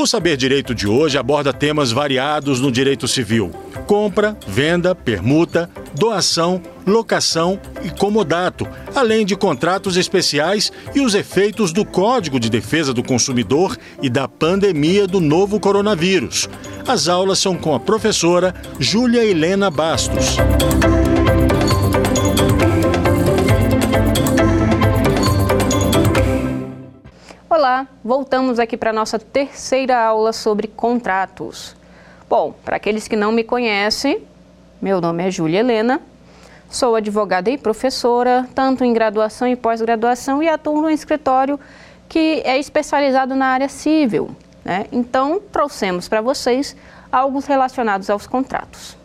O Saber Direito de hoje aborda temas variados no direito civil: compra, venda, permuta, doação, locação e comodato, além de contratos especiais e os efeitos do Código de Defesa do Consumidor e da pandemia do novo coronavírus. As aulas são com a professora Júlia Helena Bastos. Voltamos aqui para a nossa terceira aula sobre contratos. Bom, para aqueles que não me conhecem, meu nome é Júlia Helena, sou advogada e professora, tanto em graduação e pós-graduação, e atuo no escritório que é especializado na área civil. Né? Então, trouxemos para vocês algo relacionados aos contratos.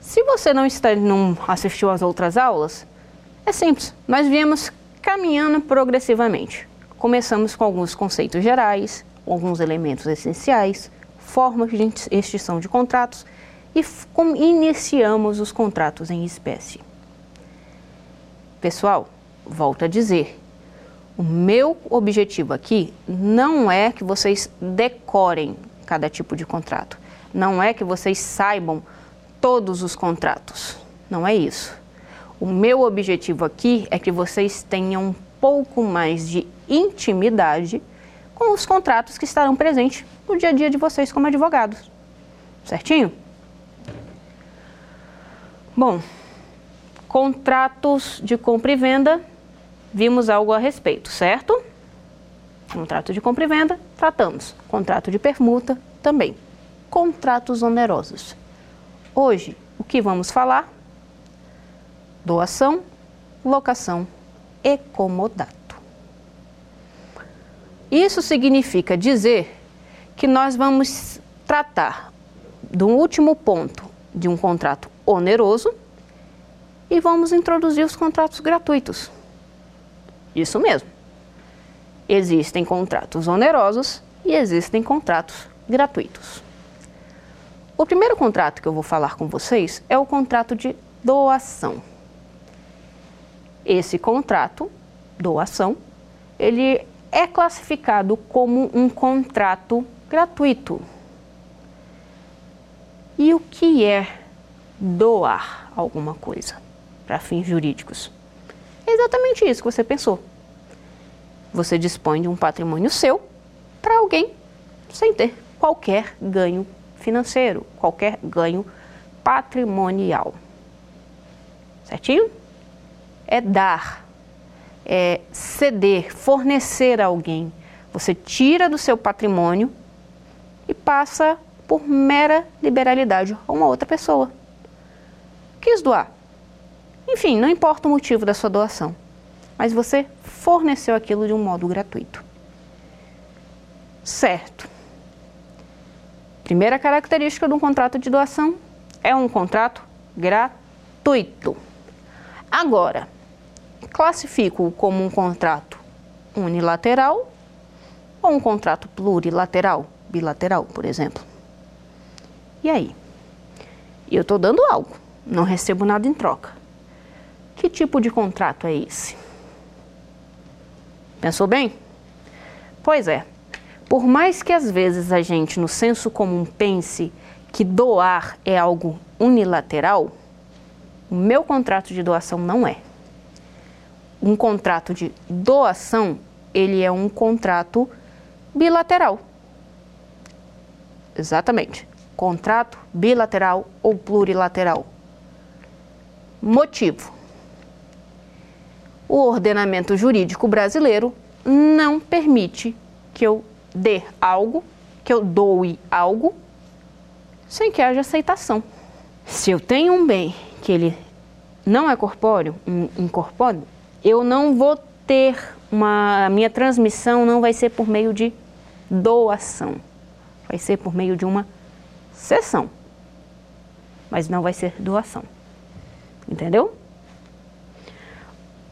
Se você não, está, não assistiu às outras aulas, é simples, nós viemos caminhando progressivamente. Começamos com alguns conceitos gerais, alguns elementos essenciais, formas de extinção de contratos e iniciamos os contratos em espécie. Pessoal, volto a dizer, o meu objetivo aqui não é que vocês decorem cada tipo de contrato, não é que vocês saibam todos os contratos, não é isso. O meu objetivo aqui é que vocês tenham pouco mais de intimidade com os contratos que estarão presentes no dia a dia de vocês como advogados. Certinho? Bom, contratos de compra e venda, vimos algo a respeito, certo? Contrato de compra e venda, tratamos. Contrato de permuta, também. Contratos onerosos. Hoje, o que vamos falar? Doação, locação e comodato. Isso significa dizer que nós vamos tratar do último ponto de um contrato oneroso e vamos introduzir os contratos gratuitos. Isso mesmo. Existem contratos onerosos e existem contratos gratuitos. O primeiro contrato que eu vou falar com vocês é o contrato de doação. Esse contrato, doação, ele é classificado como um contrato gratuito. E o que é doar alguma coisa para fins jurídicos? É exatamente isso que você pensou. Você dispõe de um patrimônio seu para alguém sem ter qualquer ganho financeiro, qualquer ganho patrimonial. Certinho? É dar é, ceder, fornecer a alguém. Você tira do seu patrimônio e passa por mera liberalidade a uma outra pessoa. Quis doar. Enfim, não importa o motivo da sua doação, mas você forneceu aquilo de um modo gratuito. Certo. Primeira característica de um contrato de doação é um contrato gratuito. Agora, classifico como um contrato unilateral ou um contrato plurilateral, bilateral, por exemplo. E aí? Eu estou dando algo, não recebo nada em troca. Que tipo de contrato é esse? Pensou bem? Pois é. Por mais que às vezes a gente, no senso comum, pense que doar é algo unilateral, o meu contrato de doação não é um contrato de doação, ele é um contrato bilateral. Exatamente. Contrato bilateral ou plurilateral. Motivo: o ordenamento jurídico brasileiro não permite que eu dê algo, que eu doe algo, sem que haja aceitação. Se eu tenho um bem que ele não é corpóreo, incorpóreo, eu não vou ter uma. A minha transmissão não vai ser por meio de doação, vai ser por meio de uma cessão, mas não vai ser doação. Entendeu?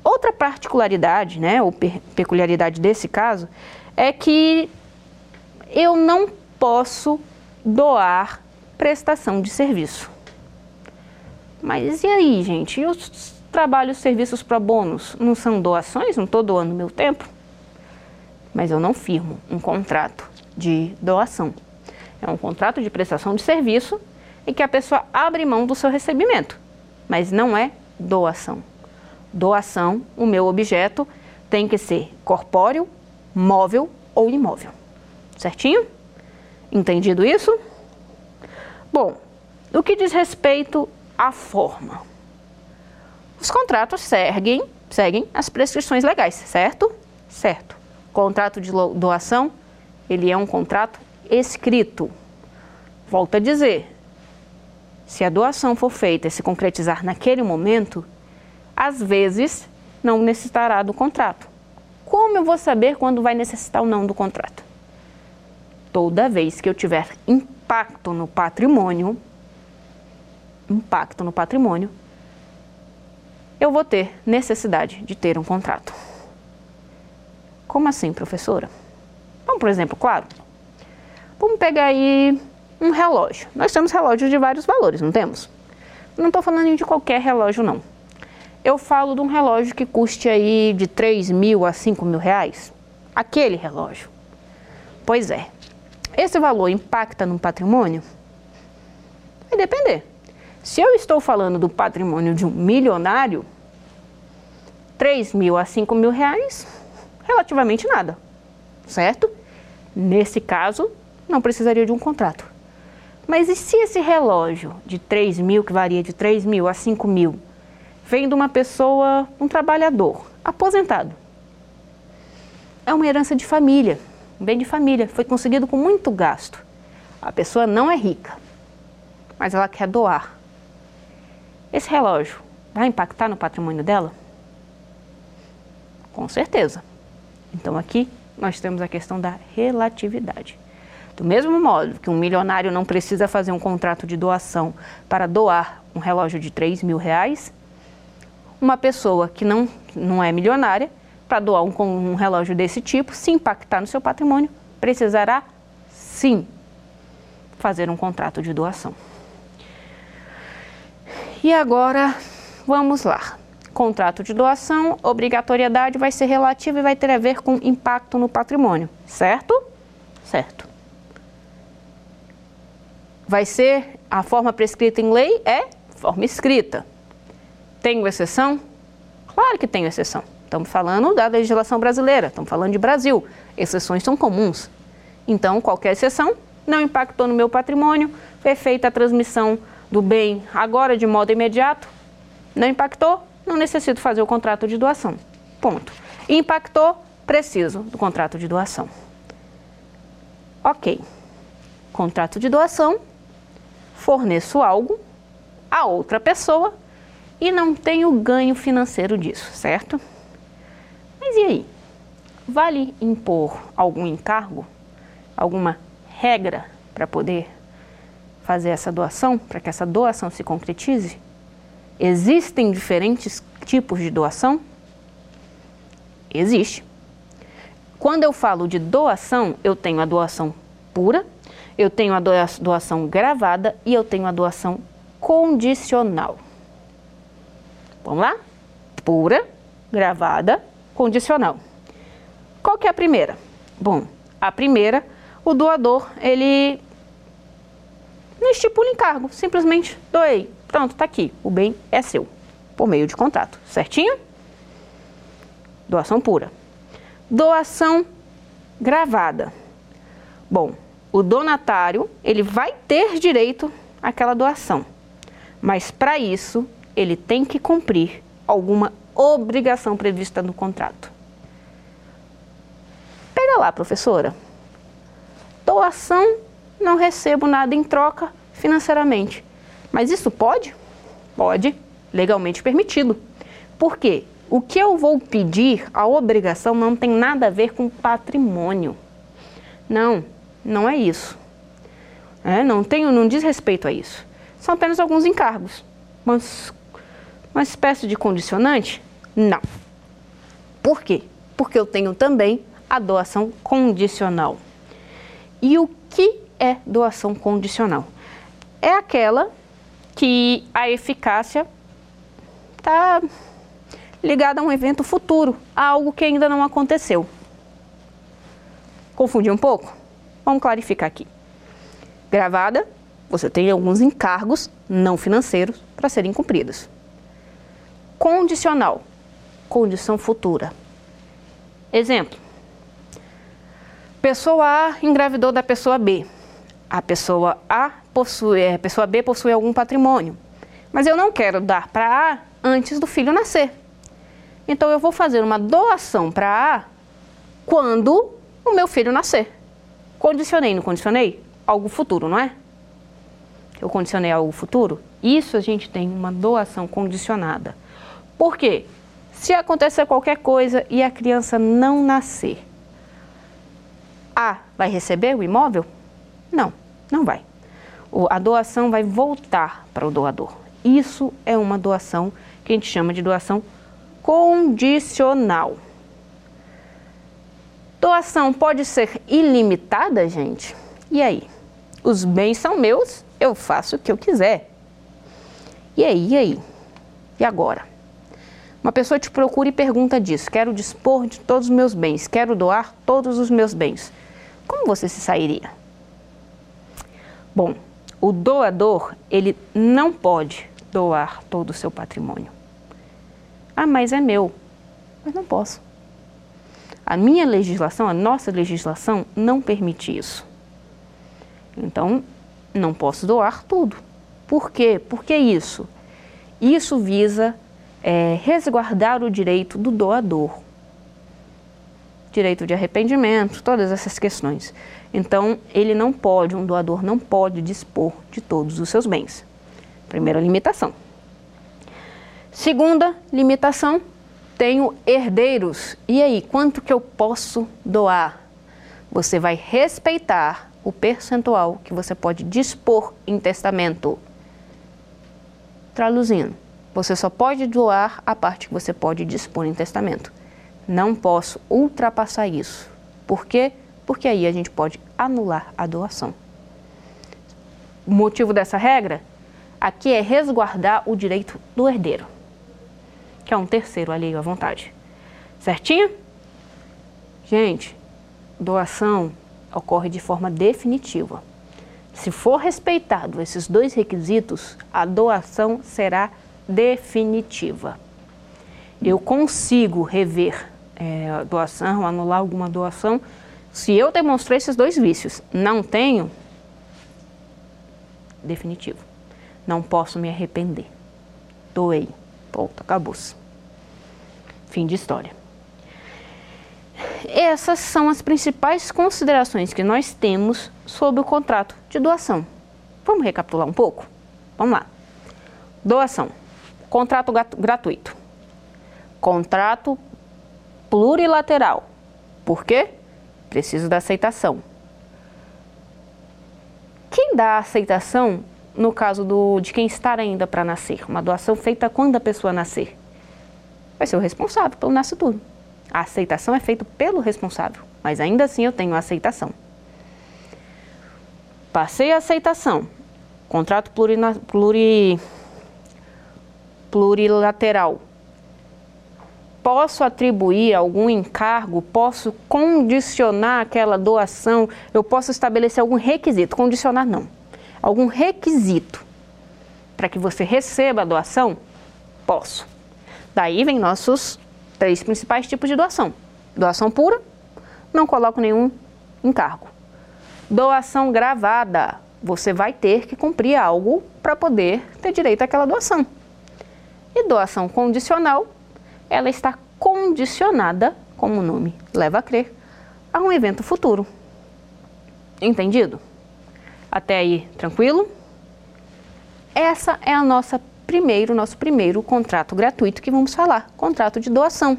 Outra particularidade, né, ou peculiaridade desse caso, é que eu não posso doar prestação de serviço. Mas e aí, gente? E os trabalho serviços para bônus não são doações, não estou doando meu tempo, mas eu não firmo um contrato de doação. É um contrato de prestação de serviço em que a pessoa abre mão do seu recebimento, mas não é doação. Doação, o meu objeto tem que ser corpóreo, móvel ou imóvel. Certinho? Entendido isso? Bom, no que diz respeito à forma, os contratos seguem, seguem as prescrições legais, certo? Certo. Contrato de doação, ele é um contrato escrito. Volto a dizer, se a doação for feita e se concretizar naquele momento, às vezes não necessitará do contrato. Como eu vou saber quando vai necessitar ou não do contrato? Toda vez que eu tiver impacto no patrimônio, impacto no patrimônio, eu vou ter necessidade de ter um contrato. Como assim, professora? Vamos por exemplo, claro. Vamos pegar aí um relógio. Nós temos relógios de vários valores, não temos? Não estou falando de qualquer relógio, não. Eu falo de um relógio que custe aí de 3 mil a 5 mil reais. Aquele relógio. Pois é. Esse valor impacta no patrimônio? Vai depender. Se eu estou falando do patrimônio de um milionário, 3 mil a 5 mil reais, relativamente nada, certo? Nesse caso, não precisaria de um contrato. Mas e se esse relógio de 3 mil, que varia de 3 mil a 5 mil, vem de uma pessoa, um trabalhador, aposentado? É uma herança de família, um bem de família, foi conseguido com muito gasto. A pessoa não é rica, mas ela quer doar. Esse relógio vai impactar no patrimônio dela? Com certeza. Então aqui nós temos a questão da relatividade. Do mesmo modo que um milionário não precisa fazer um contrato de doação para doar um relógio de 3 mil reais, uma pessoa que não, não é milionária, para doar um, um relógio desse tipo, se impactar no seu patrimônio, precisará sim fazer um contrato de doação. E agora, vamos lá. Contrato de doação, obrigatoriedade vai ser relativa e vai ter a ver com impacto no patrimônio, certo? Certo vai ser a forma prescrita em lei é forma escrita. Tenho exceção? Claro que tenho exceção. Estamos falando da legislação brasileira, estamos falando de Brasil. Exceções são comuns. Então, qualquer exceção não impactou no meu patrimônio, foi feita a transmissão do bem agora de modo imediato, não impactou, não necessito fazer o contrato de doação. Ponto. Impactou, preciso do contrato de doação. Ok. Contrato de doação forneço algo a outra pessoa e não tenho ganho financeiro disso, certo? Mas e aí? Vale impor algum encargo, alguma regra para poder fazer essa doação, para que essa doação se concretize? Existem diferentes tipos de doação? Existe. Quando eu falo de doação, eu tenho a doação pura, eu tenho a doação gravada e eu tenho a doação condicional. Vamos lá? Pura, gravada, condicional. Qual que é a primeira? Bom, a primeira, o doador, ele não estipula encargo, simplesmente doei. Pronto, tá aqui, o bem é seu, por meio de contrato, certinho? Doação pura. Doação gravada. Bom, o donatário ele vai ter direito àquela doação, mas para isso ele tem que cumprir alguma obrigação prevista no contrato. Pega lá, professora. Doação, não recebo nada em troca financeiramente. Mas isso pode? Pode, legalmente permitido. Por quê? O que eu vou pedir, a obrigação, não tem nada a ver com patrimônio. Não, não é isso. É, não, tenho, não diz respeito a isso. São apenas alguns encargos. Mas uma espécie de condicionante? Não. Por quê? Porque eu tenho também a doação condicional. E o que é doação condicional? É aquela que a eficácia está ligada a um evento futuro, a algo que ainda não aconteceu. Confundi um pouco? Vamos clarificar aqui. Gravada, você tem alguns encargos não financeiros para serem cumpridos. Condicional, condição futura. Exemplo: pessoa A engravidou da pessoa B. A pessoa A possui, a pessoa B possui algum patrimônio, mas eu não quero dar para A antes do filho nascer. Então eu vou fazer uma doação para A quando o meu filho nascer. Condicionei, não condicionei? Algo futuro, não é? Eu condicionei algo futuro? Isso a gente tem uma doação condicionada. Por quê? Se acontecer qualquer coisa e a criança não nascer, A vai receber o imóvel? Não, não vai. A doação vai voltar para o doador. Isso é uma doação que a gente chama de doação condicional. Doação pode ser ilimitada, gente? E aí? Os bens são meus, eu faço o que eu quiser. E aí, e aí? E agora? Uma pessoa te procura e pergunta disso: quero dispor de todos os meus bens, quero doar todos os meus bens. Como você se sairia? Bom, o doador, ele não pode doar todo o seu patrimônio. Ah, mas é meu. Mas não posso. A minha legislação, a nossa legislação, não permite isso. Então, não posso doar tudo. Por quê? Por que isso? Isso visa é, resguardar o direito do doador. Direito de arrependimento, todas essas questões. Então, ele não pode, um doador não pode dispor de todos os seus bens. Primeira limitação. Segunda limitação, tenho herdeiros. E aí, quanto que eu posso doar? Você vai respeitar o percentual que você pode dispor em testamento. Traduzindo, você só pode doar a parte que você pode dispor em testamento. Não posso ultrapassar isso. Por quê? Porque aí a gente pode anular a doação. O motivo dessa regra aqui é resguardar o direito do herdeiro, que é um terceiro alheio à vontade. Certinho? Gente, doação ocorre de forma definitiva. Se for respeitado esses dois requisitos, a doação será definitiva. Eu consigo rever é, doação, anular alguma doação, se eu demonstrei esses dois vícios. Não tenho, definitivo. Não posso me arrepender. Doei. Ponto, acabou-se. Fim de história. Essas são as principais considerações que nós temos sobre o contrato de doação. Vamos recapitular um pouco? Vamos lá. Doação. Contrato gratuito. Contrato plurilateral. Por quê? Preciso da aceitação. Quem dá a aceitação no caso do, de quem está ainda para nascer? Uma doação feita quando a pessoa nascer? Vai ser o responsável pelo nascituro. A aceitação é feita pelo responsável, mas ainda assim eu tenho a aceitação. Passei a aceitação. Contrato plurina, pluri, plurilateral. Posso atribuir algum encargo, posso condicionar aquela doação, eu posso estabelecer algum requisito, condicionar não, algum requisito para que você receba a doação? Posso. Daí vem nossos três principais tipos de doação. Doação pura, não coloco nenhum encargo. Doação gravada, você vai ter que cumprir algo para poder ter direito àquela doação. E doação condicional, ela está condicionada, como o nome leva a crer, a um evento futuro. Entendido? Até aí, tranquilo? Essa é a nossa primeiro, nosso primeiro contrato gratuito que vamos falar, contrato de doação.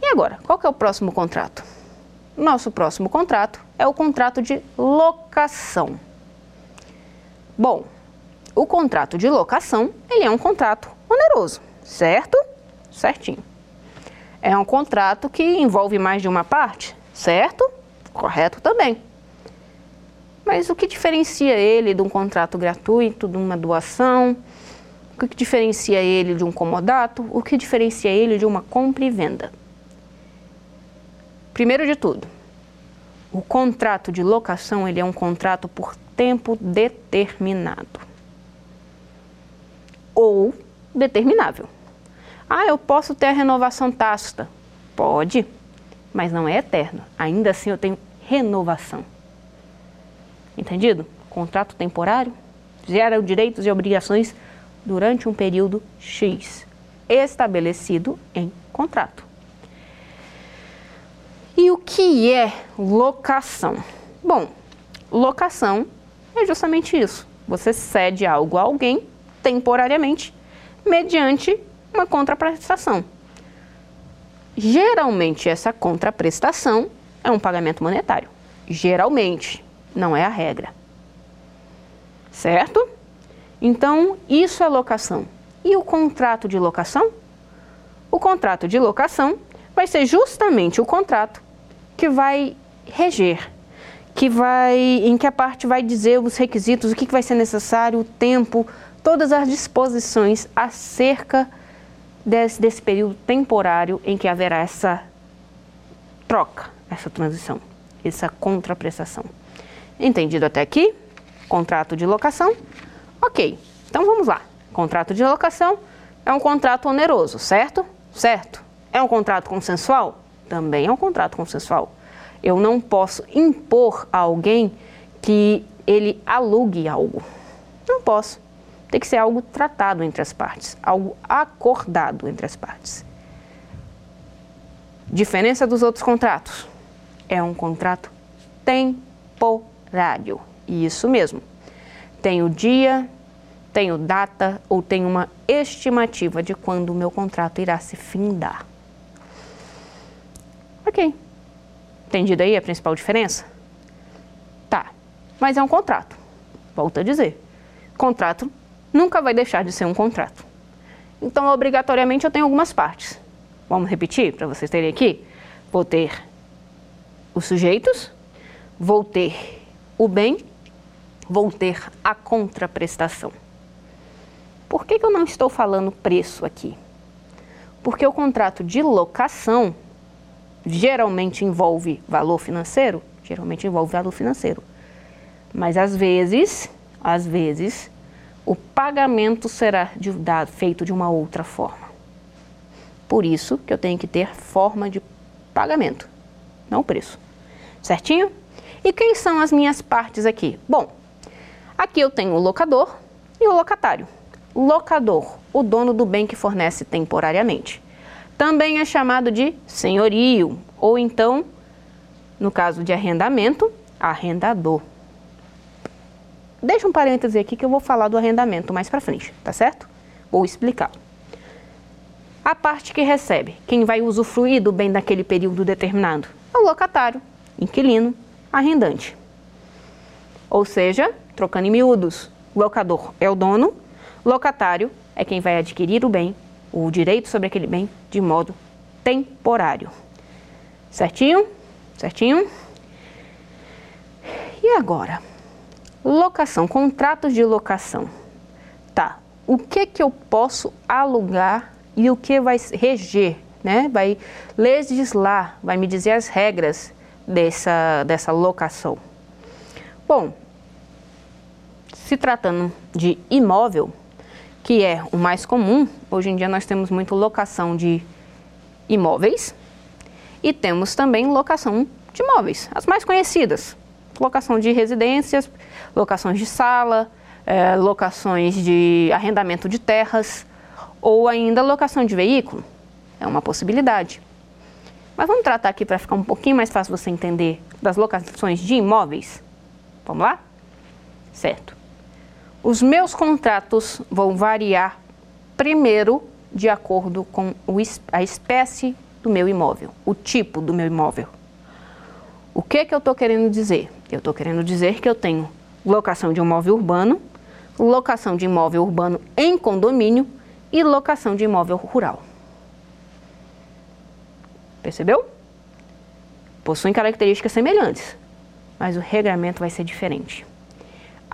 E agora, qual que é o próximo contrato? Nosso próximo contrato é o contrato de locação. Bom, o contrato de locação, ele é um contrato oneroso, certo? Certinho. É um contrato que envolve mais de uma parte, certo? Correto também. Mas o que diferencia ele de um contrato gratuito, de uma doação? O que diferencia ele de um comodato? O que diferencia ele de uma compra e venda? Primeiro de tudo, o contrato de locação ele é um contrato por tempo determinado ou determinável. Ah, eu posso ter a renovação tácita? Pode, mas não é eterno. Ainda assim eu tenho renovação. Entendido? Contrato temporário gera direitos e obrigações durante um período X, estabelecido em contrato. E o que é locação? Bom, locação é justamente isso. Você cede algo a alguém temporariamente mediante uma contraprestação. Geralmente essa contraprestação é um pagamento monetário. Geralmente, não é a regra. Certo? Então, isso é locação. E o contrato de locação? O contrato de locação vai ser justamente o contrato que vai reger, que vai, em que a parte vai dizer os requisitos, o que, que vai ser necessário, o tempo, todas as disposições acerca desse, desse período temporário em que haverá essa troca, essa transição, essa contraprestação. Entendido até aqui? Contrato de locação? Ok, então vamos lá. Contrato de locação é um contrato oneroso, certo? Certo. É um contrato consensual? Também é um contrato consensual. Eu não posso impor a alguém que ele alugue algo. Não posso. Tem que ser algo tratado entre as partes, algo acordado entre as partes. Diferença dos outros contratos. É um contrato temporário. Isso mesmo. Tem o dia, tem o data ou tem uma estimativa de quando o meu contrato irá se findar. Ok. Entendido aí a principal diferença? Tá. Mas é um contrato. Volto a dizer. Contrato nunca vai deixar de ser um contrato. Então, obrigatoriamente, eu tenho algumas partes. Vamos repetir para vocês terem aqui? Vou ter os sujeitos, vou ter o bem, vou ter a contraprestação. Por que, que eu não estou falando preço aqui? Porque o contrato de locação geralmente envolve valor financeiro, geralmente envolve valor financeiro. Mas às vezes, às vezes, o pagamento será de, da, feito de uma outra forma. Por isso que eu tenho que ter forma de pagamento, não preço. Certinho? E quem são as minhas partes aqui? Bom, aqui eu tenho o locador e o locatário. Locador, o dono do bem que fornece temporariamente. Também é chamado de senhorio, ou então, no caso de arrendamento, arrendador. Deixa um parêntese aqui que eu vou falar do arrendamento mais para frente, tá certo? Vou explicar. A parte que recebe, quem vai usufruir do bem daquele período determinado, é o locatário, inquilino, arrendante. Ou seja, trocando em miúdos, locador é o dono, locatário é quem vai adquirir o bem o direito sobre aquele bem de modo temporário. Certinho? Certinho? E agora? Locação, contratos de locação. Tá. O que que eu posso alugar e o que vai reger, né? Vai legislar, vai me dizer as regras dessa dessa locação. Bom, se tratando de imóvel, que é o mais comum. Hoje em dia nós temos muito locação de imóveis e temos também locação de imóveis, as mais conhecidas. Locação de residências, locações de sala, é, locações de arrendamento de terras ou ainda locação de veículo. É uma possibilidade. Mas vamos tratar aqui para ficar um pouquinho mais fácil você entender das locações de imóveis. Vamos lá? Certo. Os meus contratos vão variar primeiro de acordo com a espécie do meu imóvel, o tipo do meu imóvel. O que, que eu estou querendo dizer? Eu estou querendo dizer que eu tenho locação de imóvel urbano, locação de imóvel urbano em condomínio e locação de imóvel rural. Percebeu? Possuem características semelhantes, mas o regramento vai ser diferente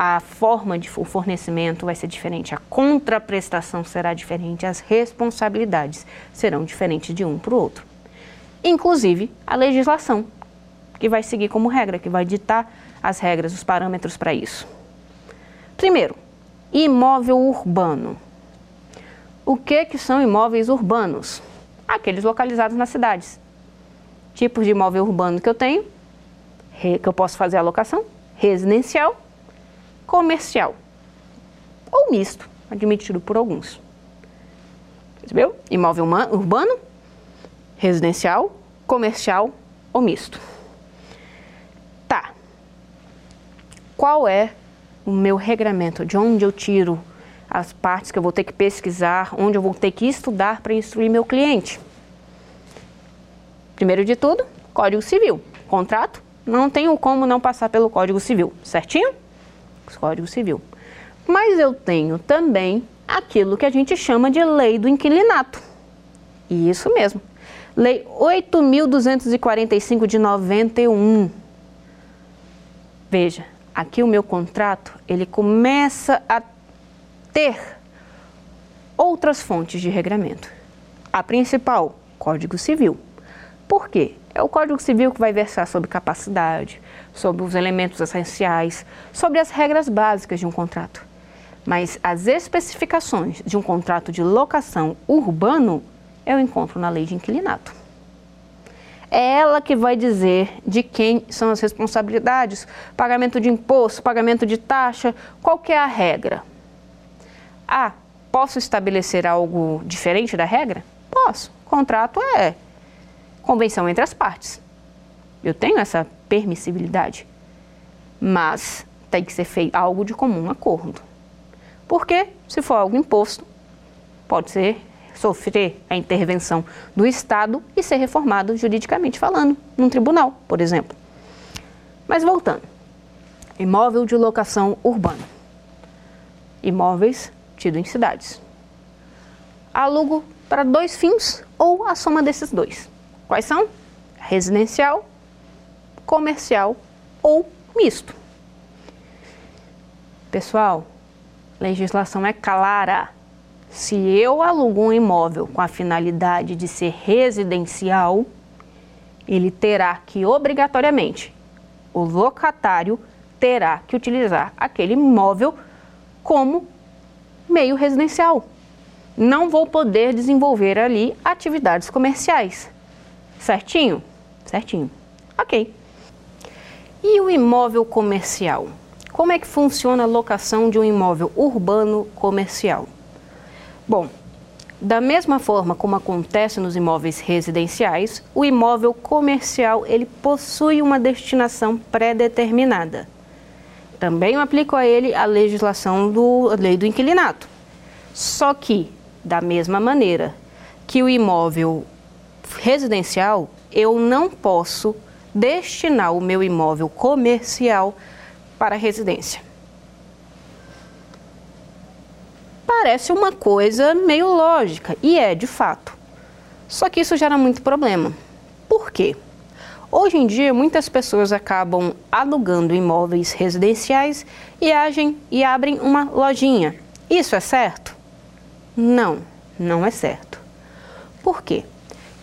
a forma de fornecimento vai ser diferente, a contraprestação será diferente, as responsabilidades serão diferentes de um para o outro. Inclusive a legislação que vai seguir como regra, que vai ditar as regras, os parâmetros para isso. Primeiro, imóvel urbano. O que, que são imóveis urbanos? Aqueles localizados nas cidades. Tipos de imóvel urbano que eu tenho, que eu posso fazer alocação, residencial, comercial ou misto, admitido por alguns. Percebeu? Imóvel urbano, residencial, comercial ou misto. Tá. Qual é o meu regramento? De onde eu tiro as partes que eu vou ter que pesquisar, onde eu vou ter que estudar para instruir meu cliente? Primeiro de tudo, Código Civil. Contrato, não tenho como não passar pelo Código Civil, certinho? Código Civil. Mas eu tenho também aquilo que a gente chama de Lei do Inquilinato. Isso mesmo. Lei 8.245 de 91. Veja, aqui o meu contrato, ele começa a ter outras fontes de regramento. A principal, Código Civil. Por quê? É o Código Civil que vai versar sobre capacidade, sobre os elementos essenciais, sobre as regras básicas de um contrato. Mas as especificações de um contrato de locação urbano eu encontro na lei de inquilinato. É ela que vai dizer de quem são as responsabilidades, pagamento de imposto, pagamento de taxa, qual que é a regra. Ah, posso estabelecer algo diferente da regra? Posso. Contrato é convenção entre as partes. Eu tenho essa permissibilidade. Mas tem que ser feito algo de comum acordo. Porque, se for algo imposto, pode ser sofrer a intervenção do Estado e ser reformado juridicamente falando, num tribunal, por exemplo. Mas voltando, imóvel de locação urbana. Imóveis tido em cidades. Alugo para dois fins ou a soma desses dois. Quais são? Residencial, comercial ou misto. Pessoal, legislação é clara se eu alugo um imóvel com a finalidade de ser residencial, ele terá que obrigatoriamente, o locatário terá que utilizar aquele imóvel como meio residencial. Não vou poder desenvolver ali atividades comerciais. Certinho? Certinho. Ok. E o imóvel comercial? Como é que funciona a locação de um imóvel urbano comercial? Bom, da mesma forma como acontece nos imóveis residenciais, o imóvel comercial ele possui uma destinação pré-determinada. Também aplico a ele a legislação do a lei do inquilinato. Só que, da mesma maneira que o imóvel residencial, eu não posso destinar o meu imóvel comercial para residência. Parece uma coisa meio lógica, e é de fato. Só que isso gera muito problema. Por quê? Hoje em dia, muitas pessoas acabam alugando imóveis residenciais e agem e abrem uma lojinha. Isso é certo? Não, não é certo. Por quê?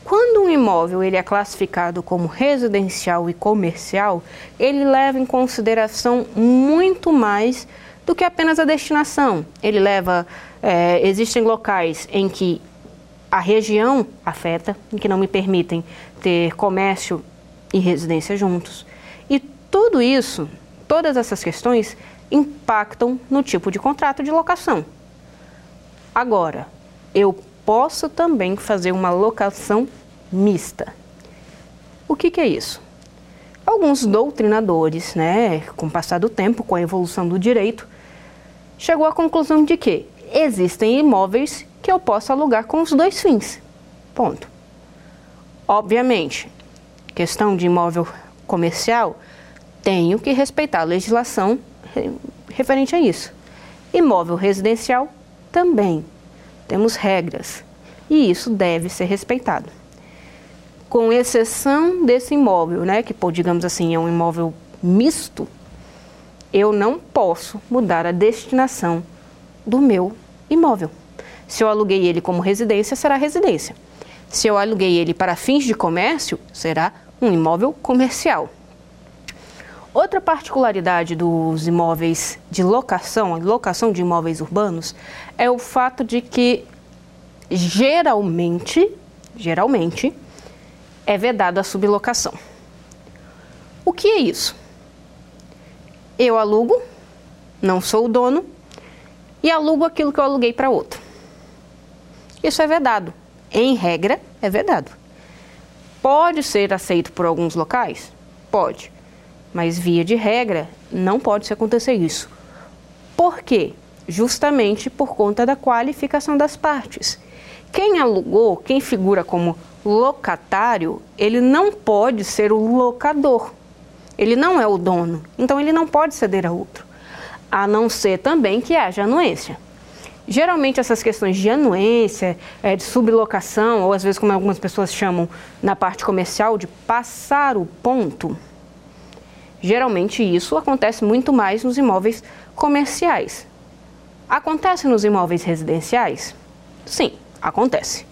Quando um imóvel ele é classificado como residencial e comercial, ele leva em consideração muito mais do que apenas a destinação. Ele leva. É, existem locais em que a região afeta, em que não me permitem ter comércio e residência juntos. E tudo isso, todas essas questões, impactam no tipo de contrato de locação. Agora, eu posso também fazer uma locação mista. O que, que é isso? Alguns doutrinadores, né, com o passar do tempo, com a evolução do direito, chegou à conclusão de que existem imóveis que eu posso alugar com os dois fins. Ponto. Obviamente, questão de imóvel comercial, tenho que respeitar a legislação referente a isso. Imóvel residencial também. Temos regras e isso deve ser respeitado. Com exceção desse imóvel, né, que digamos assim é um imóvel misto, eu não posso mudar a destinação do meu imóvel. Se eu aluguei ele como residência, será residência. Se eu aluguei ele para fins de comércio, será um imóvel comercial. Outra particularidade dos imóveis de locação, locação de imóveis urbanos, é o fato de que geralmente, geralmente, é vedado a sublocação. O que é isso? Eu alugo, não sou o dono, e alugo aquilo que eu aluguei para outro. Isso é vedado. Em regra, é vedado. Pode ser aceito por alguns locais? Pode. Mas, via de regra, não pode acontecer isso. Por quê? Justamente por conta da qualificação das partes. Quem alugou, quem figura como locatário, ele não pode ser o locador. Ele não é o dono. Então, ele não pode ceder a outro. A não ser também que haja anuência. Geralmente essas questões de anuência, é, de sublocação, ou às vezes como algumas pessoas chamam na parte comercial de passar o ponto, Geralmente isso acontece muito mais nos imóveis comerciais. Acontece nos imóveis residenciais? Sim, acontece.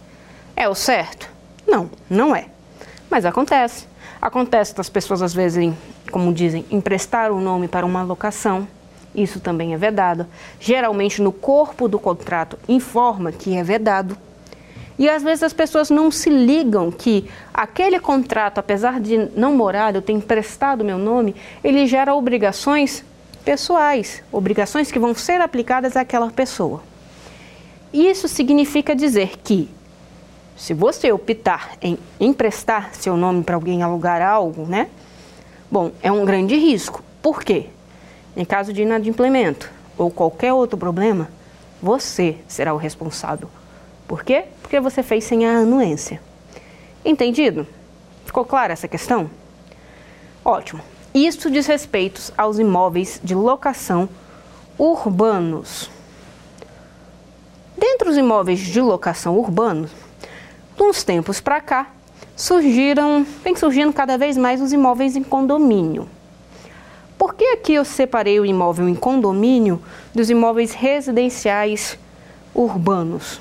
É o certo? Não, não é. Mas acontece. Acontece das pessoas, às vezes, como dizem, emprestar o nome para uma locação. Isso também é vedado. Geralmente, no corpo do contrato, informa que é vedado. E às vezes as pessoas não se ligam que aquele contrato, apesar de não morar, eu ter emprestado meu nome, ele gera obrigações pessoais, obrigações que vão ser aplicadas àquela pessoa. Isso significa dizer que, se você optar em emprestar seu nome para alguém alugar algo, né? Bom, é um grande risco. Por quê? Em caso de inadimplemento ou qualquer outro problema, você será o responsável por quê? Porque você fez sem a anuência. Entendido? Ficou clara essa questão? Ótimo. Isso diz respeito aos imóveis de locação urbanos. Dentre os imóveis de locação urbanos, de uns tempos para cá, surgiram, vem surgindo cada vez mais os imóveis em condomínio. Por que aqui eu separei o imóvel em condomínio dos imóveis residenciais urbanos?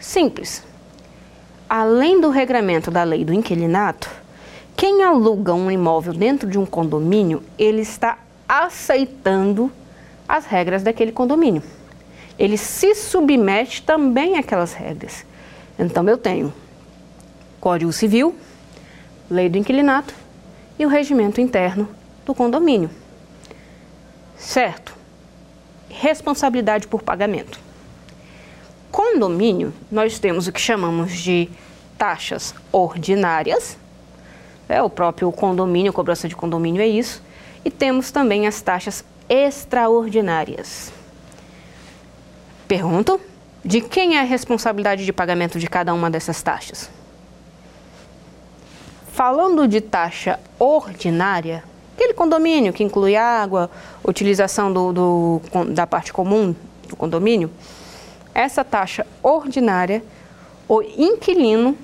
Simples. Além do regramento da lei do inquilinato, quem aluga um imóvel dentro de um condomínio, ele está aceitando as regras daquele condomínio. Ele se submete também àquelas regras. Então eu tenho Código Civil, Lei do Inquilinato e o regimento interno do condomínio. Certo? Responsabilidade por pagamento. Condomínio, nós temos o que chamamos de taxas ordinárias, é o próprio condomínio, cobrança de condomínio é isso, e temos também as taxas extraordinárias. Pergunto: de quem é a responsabilidade de pagamento de cada uma dessas taxas? Falando de taxa ordinária, aquele condomínio que inclui água, utilização do, do da parte comum do condomínio, essa taxa ordinária, o inquilino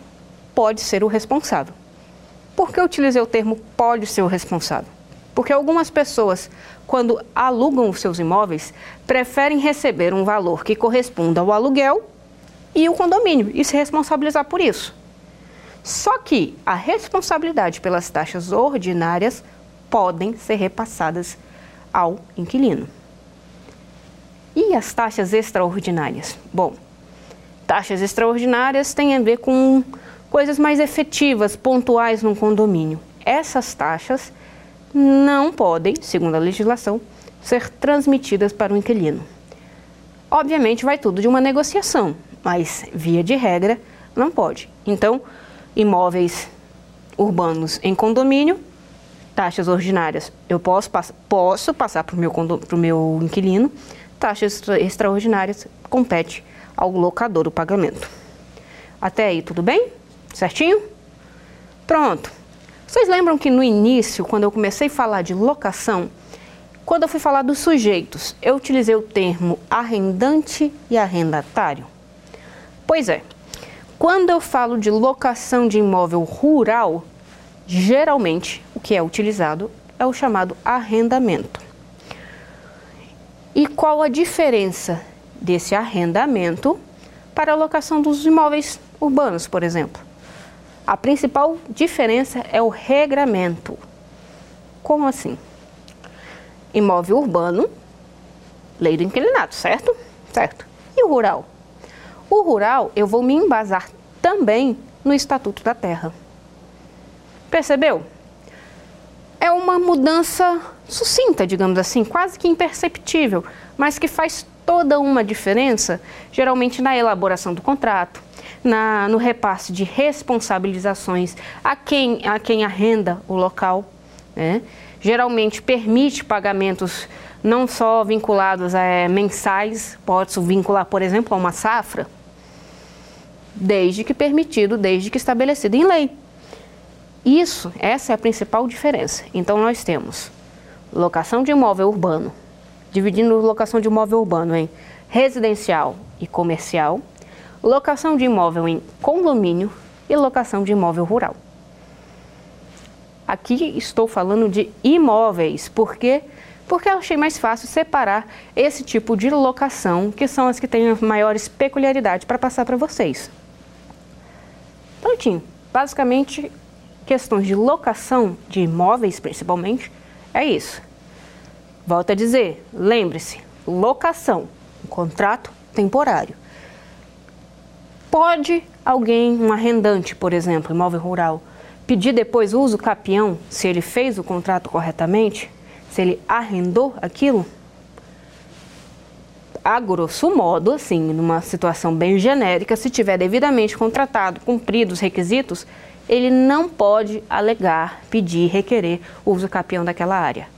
pode ser o responsável. Por que eu utilizei o termo pode ser o responsável? Porque algumas pessoas, quando alugam os seus imóveis, preferem receber um valor que corresponda ao aluguel e o condomínio e se responsabilizar por isso. Só que a responsabilidade pelas taxas ordinárias podem ser repassadas ao inquilino. E as taxas extraordinárias? Bom, taxas extraordinárias têm a ver com coisas mais efetivas, pontuais num condomínio. Essas taxas não podem, segundo a legislação, ser transmitidas para o inquilino. Obviamente vai tudo de uma negociação, mas via de regra não pode. Então, imóveis urbanos em condomínio, taxas ordinárias eu posso, posso passar para o meu, meu inquilino, taxas extraordinárias compete ao locador o pagamento. Até aí, tudo bem? Certinho? Pronto. Vocês lembram que no início, quando eu comecei a falar de locação, quando eu fui falar dos sujeitos, eu utilizei o termo arrendante e arrendatário? Pois é, quando eu falo de locação de imóvel rural, geralmente o que é utilizado é o chamado arrendamento. E qual a diferença desse arrendamento para a locação dos imóveis urbanos, por exemplo? A principal diferença é o regramento. Como assim? imóvel urbano, lei do inquilinato, certo? Certo. E o rural? O rural, eu vou me embasar também no Estatuto da Terra. Percebeu? É uma mudança sucinta, digamos assim, quase que imperceptível, mas que faz toda uma diferença, geralmente na elaboração do contrato, na, no repasse de responsabilizações a quem, a quem arrenda o local. Né? Geralmente permite pagamentos não só vinculados a é, mensais, pode vincular, por exemplo, a uma safra, desde que permitido, desde que estabelecido em lei. Isso, essa é a principal diferença. Então nós temos locação de imóvel urbano, dividindo locação de imóvel urbano em residencial e comercial, locação de imóvel em condomínio e locação de imóvel rural. Aqui estou falando de imóveis, porque porque eu achei mais fácil separar esse tipo de locação, que são as que têm maiores peculiaridades para passar para vocês. Prontinho. Basicamente, questões de locação de imóveis, principalmente, é isso. Volto a dizer, lembre-se, locação, um contrato temporário. Pode alguém, um arrendante, por exemplo, imóvel rural, pedir depois uso capião se ele fez o contrato corretamente, se ele arrendou aquilo? A grosso modo, assim, numa situação bem genérica, se tiver devidamente contratado, cumprido os requisitos, ele não pode alegar, pedir, requerer o uso capião daquela área.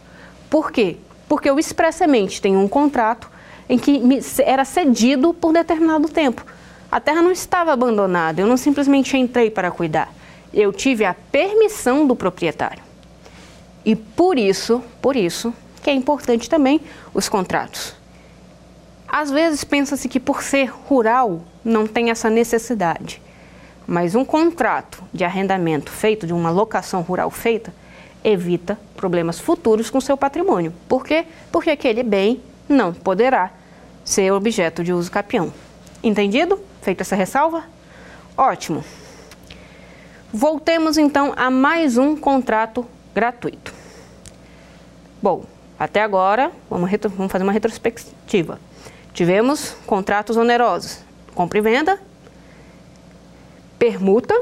Por quê? Porque eu expressamente tenho um contrato em que era cedido por determinado tempo. A terra não estava abandonada, eu não simplesmente entrei para cuidar. Eu tive a permissão do proprietário. E por isso, por isso, que é importante também os contratos. Às vezes pensa-se que por ser rural não tem essa necessidade. Mas um contrato de arrendamento feito, de uma locação rural feita, evita problemas futuros com seu patrimônio. Por quê? Porque aquele bem não poderá ser objeto de uso capião. Entendido? Feita essa ressalva? Ótimo. Voltemos então a mais um contrato gratuito. Bom, até agora, vamos, vamos fazer uma retrospectiva. Tivemos contratos onerosos, compra e venda, permuta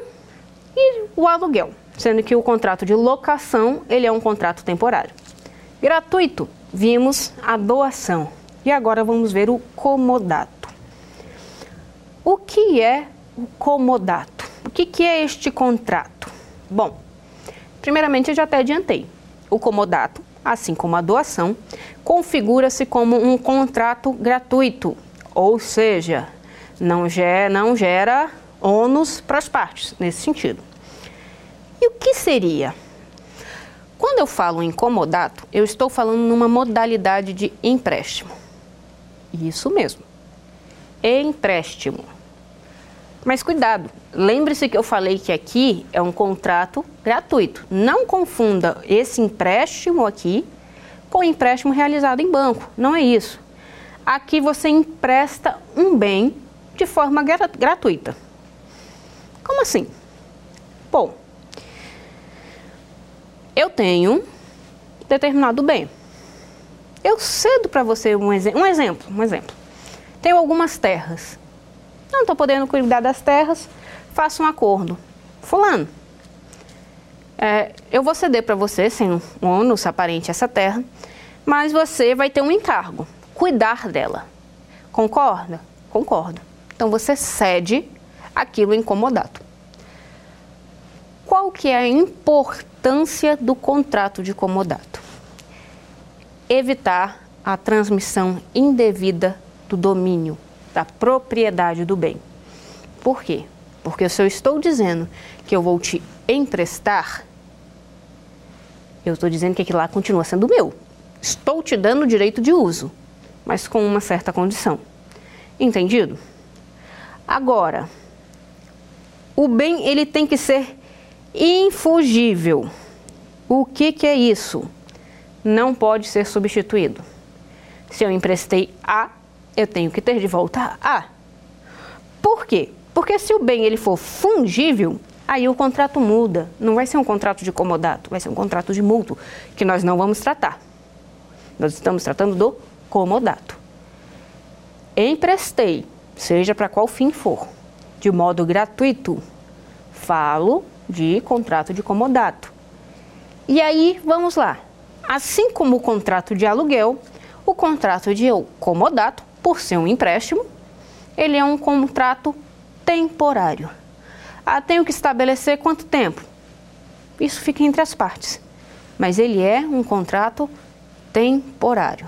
e o aluguel sendo que o contrato de locação ele é um contrato temporário. Gratuito, vimos a doação. E agora vamos ver o comodato. O que é o comodato? O que, que é este contrato? Bom, primeiramente eu já até adiantei. O comodato, assim como a doação, configura-se como um contrato gratuito, ou seja, não gera, não gera ônus para as partes, nesse sentido. E o que seria? Quando eu falo em comodato, eu estou falando numa modalidade de empréstimo. Isso mesmo. Empréstimo. Mas cuidado, lembre-se que eu falei que aqui é um contrato gratuito. Não confunda esse empréstimo aqui com o empréstimo realizado em banco. Não é isso. Aqui você empresta um bem de forma gratuita. Como assim? Bom, eu tenho determinado bem. Eu cedo para você um, um exemplo, um exemplo. Tenho algumas terras. Não estou podendo cuidar das terras, faço um acordo. Fulano, é, eu vou ceder para você, sem ônus aparente, essa terra, mas você vai ter um encargo, cuidar dela. Concorda? Concordo. Então você cede aquilo incomodado. Qual que é a importância do contrato de comodato? Evitar a transmissão indevida do domínio, da propriedade do bem. Por quê? Porque se eu estou dizendo que eu vou te emprestar, eu estou dizendo que aquilo lá continua sendo meu. Estou te dando o direito de uso, mas com uma certa condição. Entendido? Agora, o bem ele tem que ser infugível. O que, que é isso? Não pode ser substituído. Se eu emprestei A, eu tenho que ter de volta A. Por quê? Porque se o bem ele for fungível, aí o contrato muda. Não vai ser um contrato de comodato, vai ser um contrato de mútuo, que nós não vamos tratar. Nós estamos tratando do comodato. Emprestei, seja para qual fim for, de modo gratuito. Falo de contrato de comodato. E aí, vamos lá. Assim como o contrato de aluguel, o contrato de comodato, por ser um empréstimo, ele é um contrato temporário. Ah, tenho que estabelecer quanto tempo? Isso fica entre as partes. Mas ele é um contrato temporário.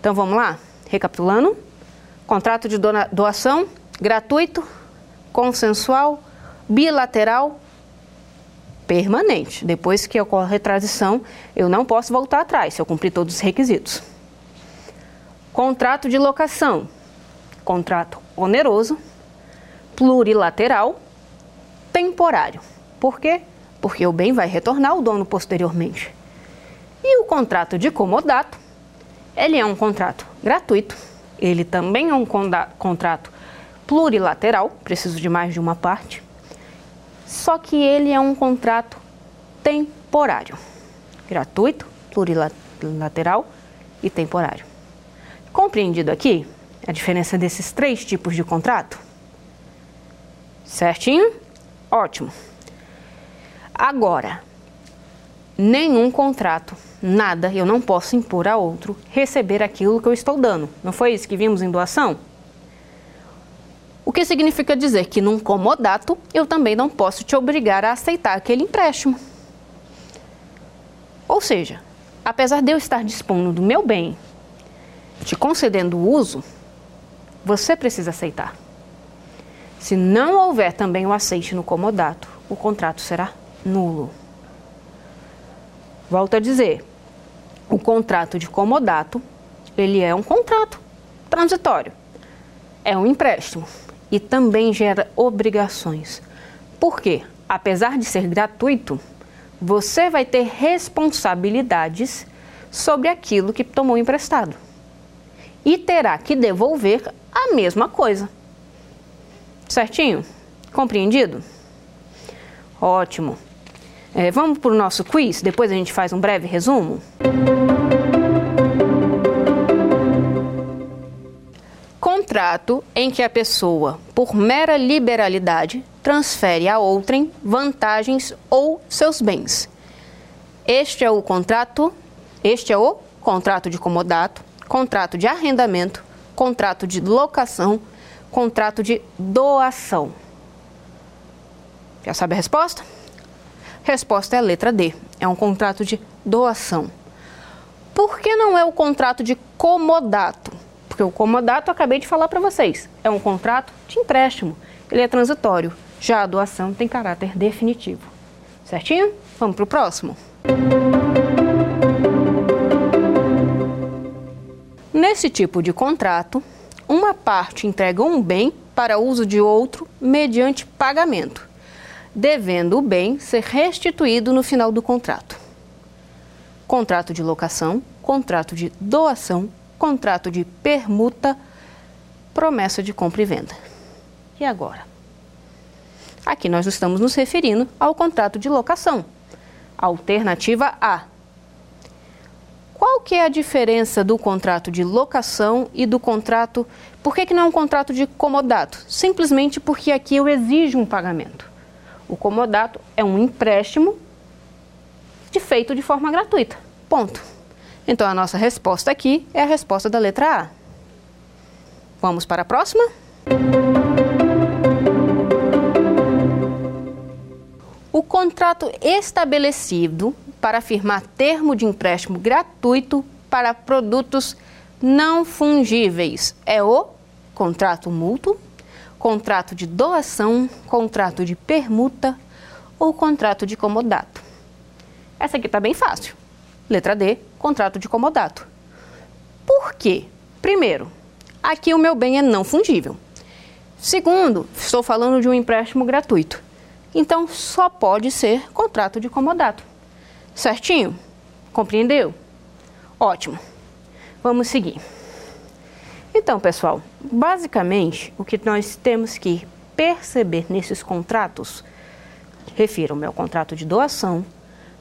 Então vamos lá? Recapitulando: contrato de doação gratuito, consensual, bilateral, permanente. Depois que ocorre a transição, eu não posso voltar atrás se eu cumprir todos os requisitos. Contrato de locação, contrato oneroso, plurilateral, temporário. Por quê? Porque o bem vai retornar ao dono posteriormente. E o contrato de comodato, ele é um contrato gratuito, ele também é um contrato plurilateral, preciso de mais de uma parte, só que ele é um contrato temporário, gratuito, plurilateral e temporário. Compreendido aqui a diferença desses três tipos de contrato? Certinho? Ótimo. Agora, nenhum contrato, nada, eu não posso impor a outro receber aquilo que eu estou dando. Não foi isso que vimos em doação? O que significa dizer que num comodato eu também não posso te obrigar a aceitar aquele empréstimo. Ou seja, apesar de eu estar dispondo do meu bem, te concedendo o uso, você precisa aceitar. Se não houver também o aceite no comodato, o contrato será nulo. Volto a dizer, o contrato de comodato, ele é um contrato transitório. É um empréstimo e também gera obrigações. Por quê? Apesar de ser gratuito, você vai ter responsabilidades sobre aquilo que tomou emprestado. E terá que devolver a mesma coisa. Certinho? Compreendido? Ótimo. É, vamos para o nosso quiz, depois a gente faz um breve resumo? Contrato em que a pessoa, por mera liberalidade, transfere a outrem vantagens ou seus bens. Este é o contrato, este é o contrato de comodato, contrato de arrendamento, contrato de locação, contrato de doação. Já sabe a resposta? Resposta é a letra D. É um contrato de doação. Por que não é o contrato de comodato? Porque o comodato acabei de falar para vocês. É um contrato de empréstimo. Ele é transitório. Já a doação tem caráter definitivo. Certinho? Vamos para o próximo? Nesse tipo de contrato, uma parte entrega um bem para uso de outro mediante pagamento, devendo o bem ser restituído no final do contrato. Contrato de locação, contrato de doação, contrato de permuta, promessa de compra e venda. E agora? Aqui nós estamos nos referindo ao contrato de locação. Alternativa A qual que é a diferença do contrato de locação e do contrato... Por que, que não é um contrato de comodato? Simplesmente porque aqui eu exijo um pagamento. O comodato é um empréstimo de feito de forma gratuita. Ponto. Então a nossa resposta aqui é a resposta da letra A. Vamos para a próxima? O contrato estabelecido para firmar termo de empréstimo gratuito para produtos não fungíveis. É o contrato mútuo, contrato de doação, contrato de permuta ou contrato de comodato. Essa aqui está bem fácil. Letra D, contrato de comodato. Por quê? Primeiro, aqui o meu bem é não fungível. Segundo, estou falando de um empréstimo gratuito. Então, só pode ser contrato de comodato. Certinho? Compreendeu? Ótimo. Vamos seguir. Então, pessoal, basicamente o que nós temos que perceber nesses contratos, refiro-me ao contrato de doação,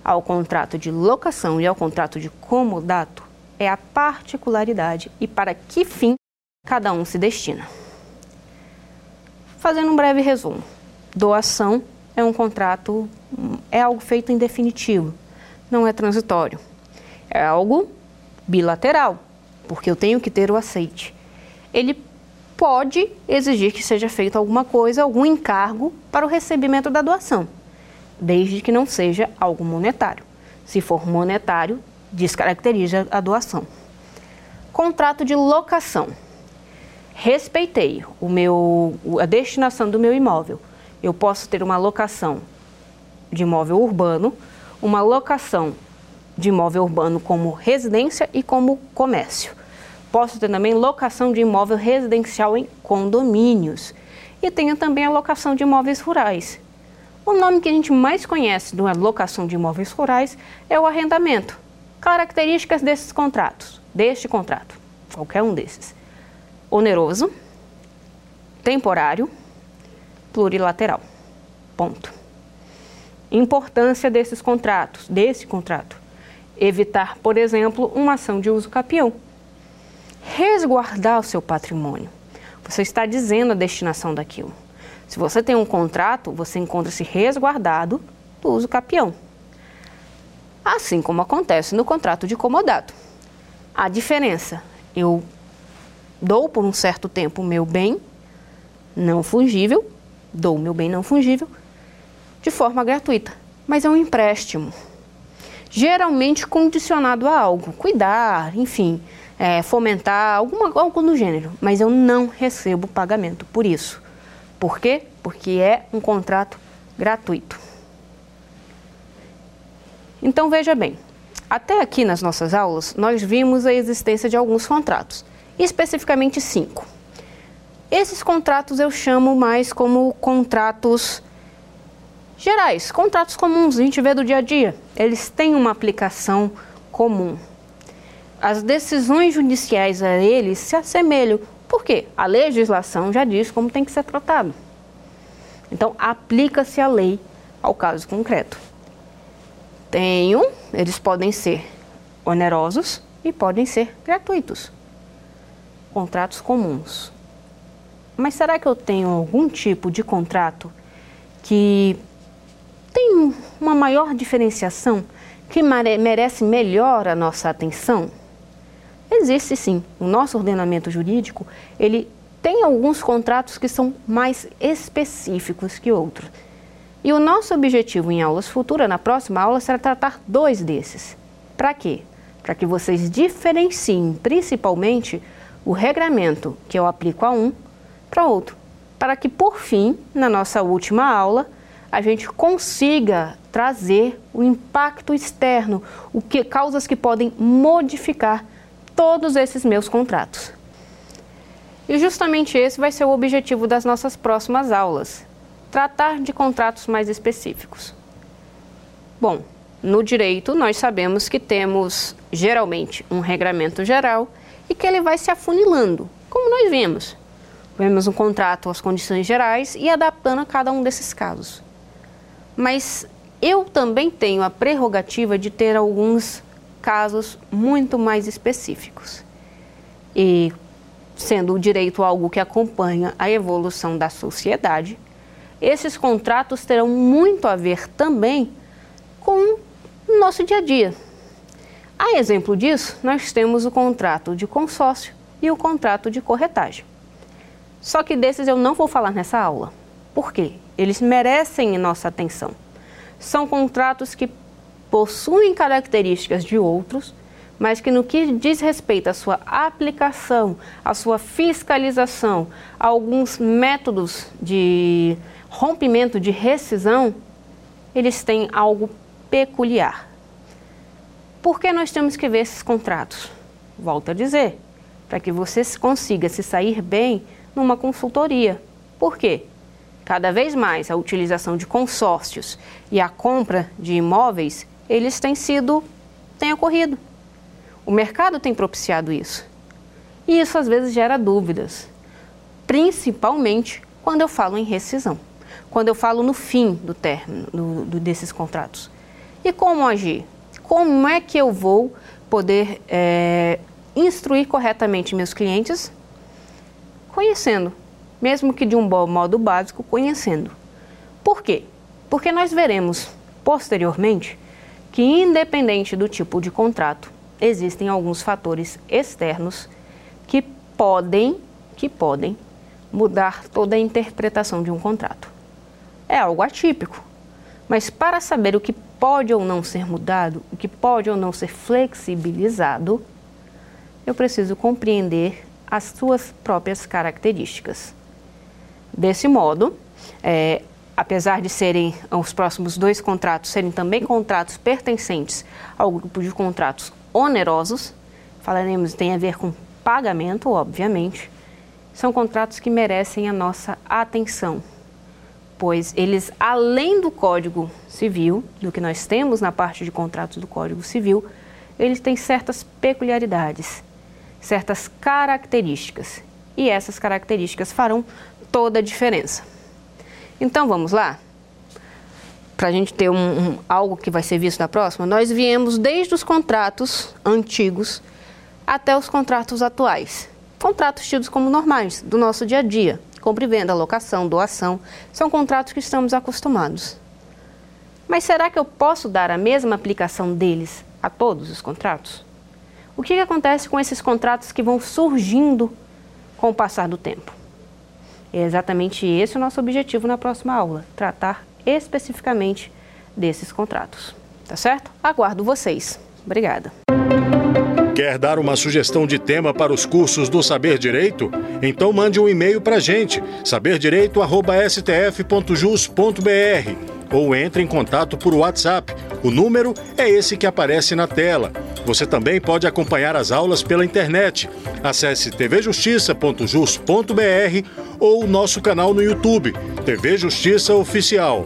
ao contrato de locação e ao contrato de comodato é a particularidade e para que fim cada um se destina. Fazendo um breve resumo, doação é um contrato, é algo feito em definitivo, não é transitório. É algo bilateral, porque eu tenho que ter o aceite. Ele pode exigir que seja feito alguma coisa, algum encargo para o recebimento da doação, desde que não seja algo monetário. Se for monetário, descaracteriza a doação. Contrato de locação. Respeitei o meu, a destinação do meu imóvel. Eu posso ter uma locação de imóvel urbano, uma locação de imóvel urbano como residência e como comércio. Posso ter também locação de imóvel residencial em condomínios. E tenho também a locação de imóveis rurais. O nome que a gente mais conhece da locação de imóveis rurais é o arrendamento. Características desses contratos, deste contrato, qualquer um desses: oneroso, temporário, plurilateral. Ponto. Importância desses contratos, desse contrato. Evitar, por exemplo, uma ação de uso capião. Resguardar o seu patrimônio. Você está dizendo a destinação daquilo. Se você tem um contrato, você encontra-se resguardado do uso capião. Assim como acontece no contrato de comodato. A diferença, eu dou por um certo tempo o meu bem não fungível, dou meu bem não fungível de forma gratuita, mas é um empréstimo geralmente condicionado a algo, cuidar, enfim, é, fomentar, alguma, algo no gênero, mas eu não recebo pagamento por isso. Por quê? Porque é um contrato gratuito. Então veja bem, até aqui nas nossas aulas nós vimos a existência de alguns contratos, especificamente cinco. Esses contratos eu chamo mais como contratos gerais, contratos comuns, a gente vê do dia a dia. Eles têm uma aplicação comum. As decisões judiciais a eles se assemelham. Por quê? A legislação já diz como tem que ser tratado. Então, aplica-se a lei ao caso concreto. Tenho, eles podem ser onerosos e podem ser gratuitos. Contratos comuns. Mas será que eu tenho algum tipo de contrato que tem uma maior diferenciação que merece melhor a nossa atenção? Existe sim. O nosso ordenamento jurídico, ele tem alguns contratos que são mais específicos que outros. E o nosso objetivo em aulas futuras, na próxima aula, será tratar dois desses. Para quê? Para que vocês diferenciem principalmente o regramento que eu aplico a um para outro. Para que, por fim, na nossa última aula, a gente consiga trazer o impacto externo, o que causas que podem modificar todos esses meus contratos. E justamente esse vai ser o objetivo das nossas próximas aulas: tratar de contratos mais específicos. Bom, no direito nós sabemos que temos geralmente um regramento geral e que ele vai se afunilando, como nós vimos. Vemos um contrato às condições gerais e adaptando a cada um desses casos mas eu também tenho a prerrogativa de ter alguns casos muito mais específicos. E sendo o direito algo que acompanha a evolução da sociedade, esses contratos terão muito a ver também com o nosso dia a dia. A exemplo disso, nós temos o contrato de consórcio e o contrato de corretagem. Só que desses eu não vou falar nessa aula. Por quê? Eles merecem nossa atenção. São contratos que possuem características de outros, mas que no que diz respeito à sua aplicação, à sua fiscalização, a alguns métodos de rompimento, de rescisão, eles têm algo peculiar. Por que nós temos que ver esses contratos? Volto a dizer, para que você consiga se sair bem numa consultoria. Por quê? Cada vez mais a utilização de consórcios e a compra de imóveis, eles têm sido, têm ocorrido. O mercado tem propiciado isso. E isso às vezes gera dúvidas, principalmente quando eu falo em rescisão, quando eu falo no fim do término do, do, desses contratos. E como agir? Como é que eu vou poder é, instruir corretamente meus clientes? Conhecendo, mesmo que de um modo básico, conhecendo. Por quê? Porque nós veremos posteriormente que, independente do tipo de contrato, existem alguns fatores externos que podem, que podem mudar toda a interpretação de um contrato. É algo atípico, mas para saber o que pode ou não ser mudado, o que pode ou não ser flexibilizado, eu preciso compreender as suas próprias características. Desse modo, é, apesar de serem os próximos dois contratos serem também contratos pertencentes ao grupo de contratos onerosos, falaremos tem a ver com pagamento, obviamente, são contratos que merecem a nossa atenção, pois eles, além do Código Civil, do que nós temos na parte de contratos do Código Civil, eles têm certas peculiaridades, certas características, e essas características farão toda a diferença. Então vamos lá? Para a gente ter um, um, algo que vai ser visto na próxima, nós viemos desde os contratos antigos até os contratos atuais. Contratos tidos como normais, do nosso dia a dia. Compra e venda, locação, doação, são contratos que estamos acostumados. Mas será que eu posso dar a mesma aplicação deles a todos os contratos? O que, que acontece com esses contratos que vão surgindo com o passar do tempo? É exatamente esse o nosso objetivo na próxima aula, tratar especificamente desses contratos. Tá certo? Aguardo vocês. Obrigada. Quer dar uma sugestão de tema para os cursos do Saber Direito? Então mande um e-mail para a gente, saberdireito.stf.jus.br ou entre em contato por WhatsApp. O número é esse que aparece na tela. Você também pode acompanhar as aulas pela internet. Acesse tvjustiça.jus.br ou nosso canal no YouTube, TV Justiça Oficial.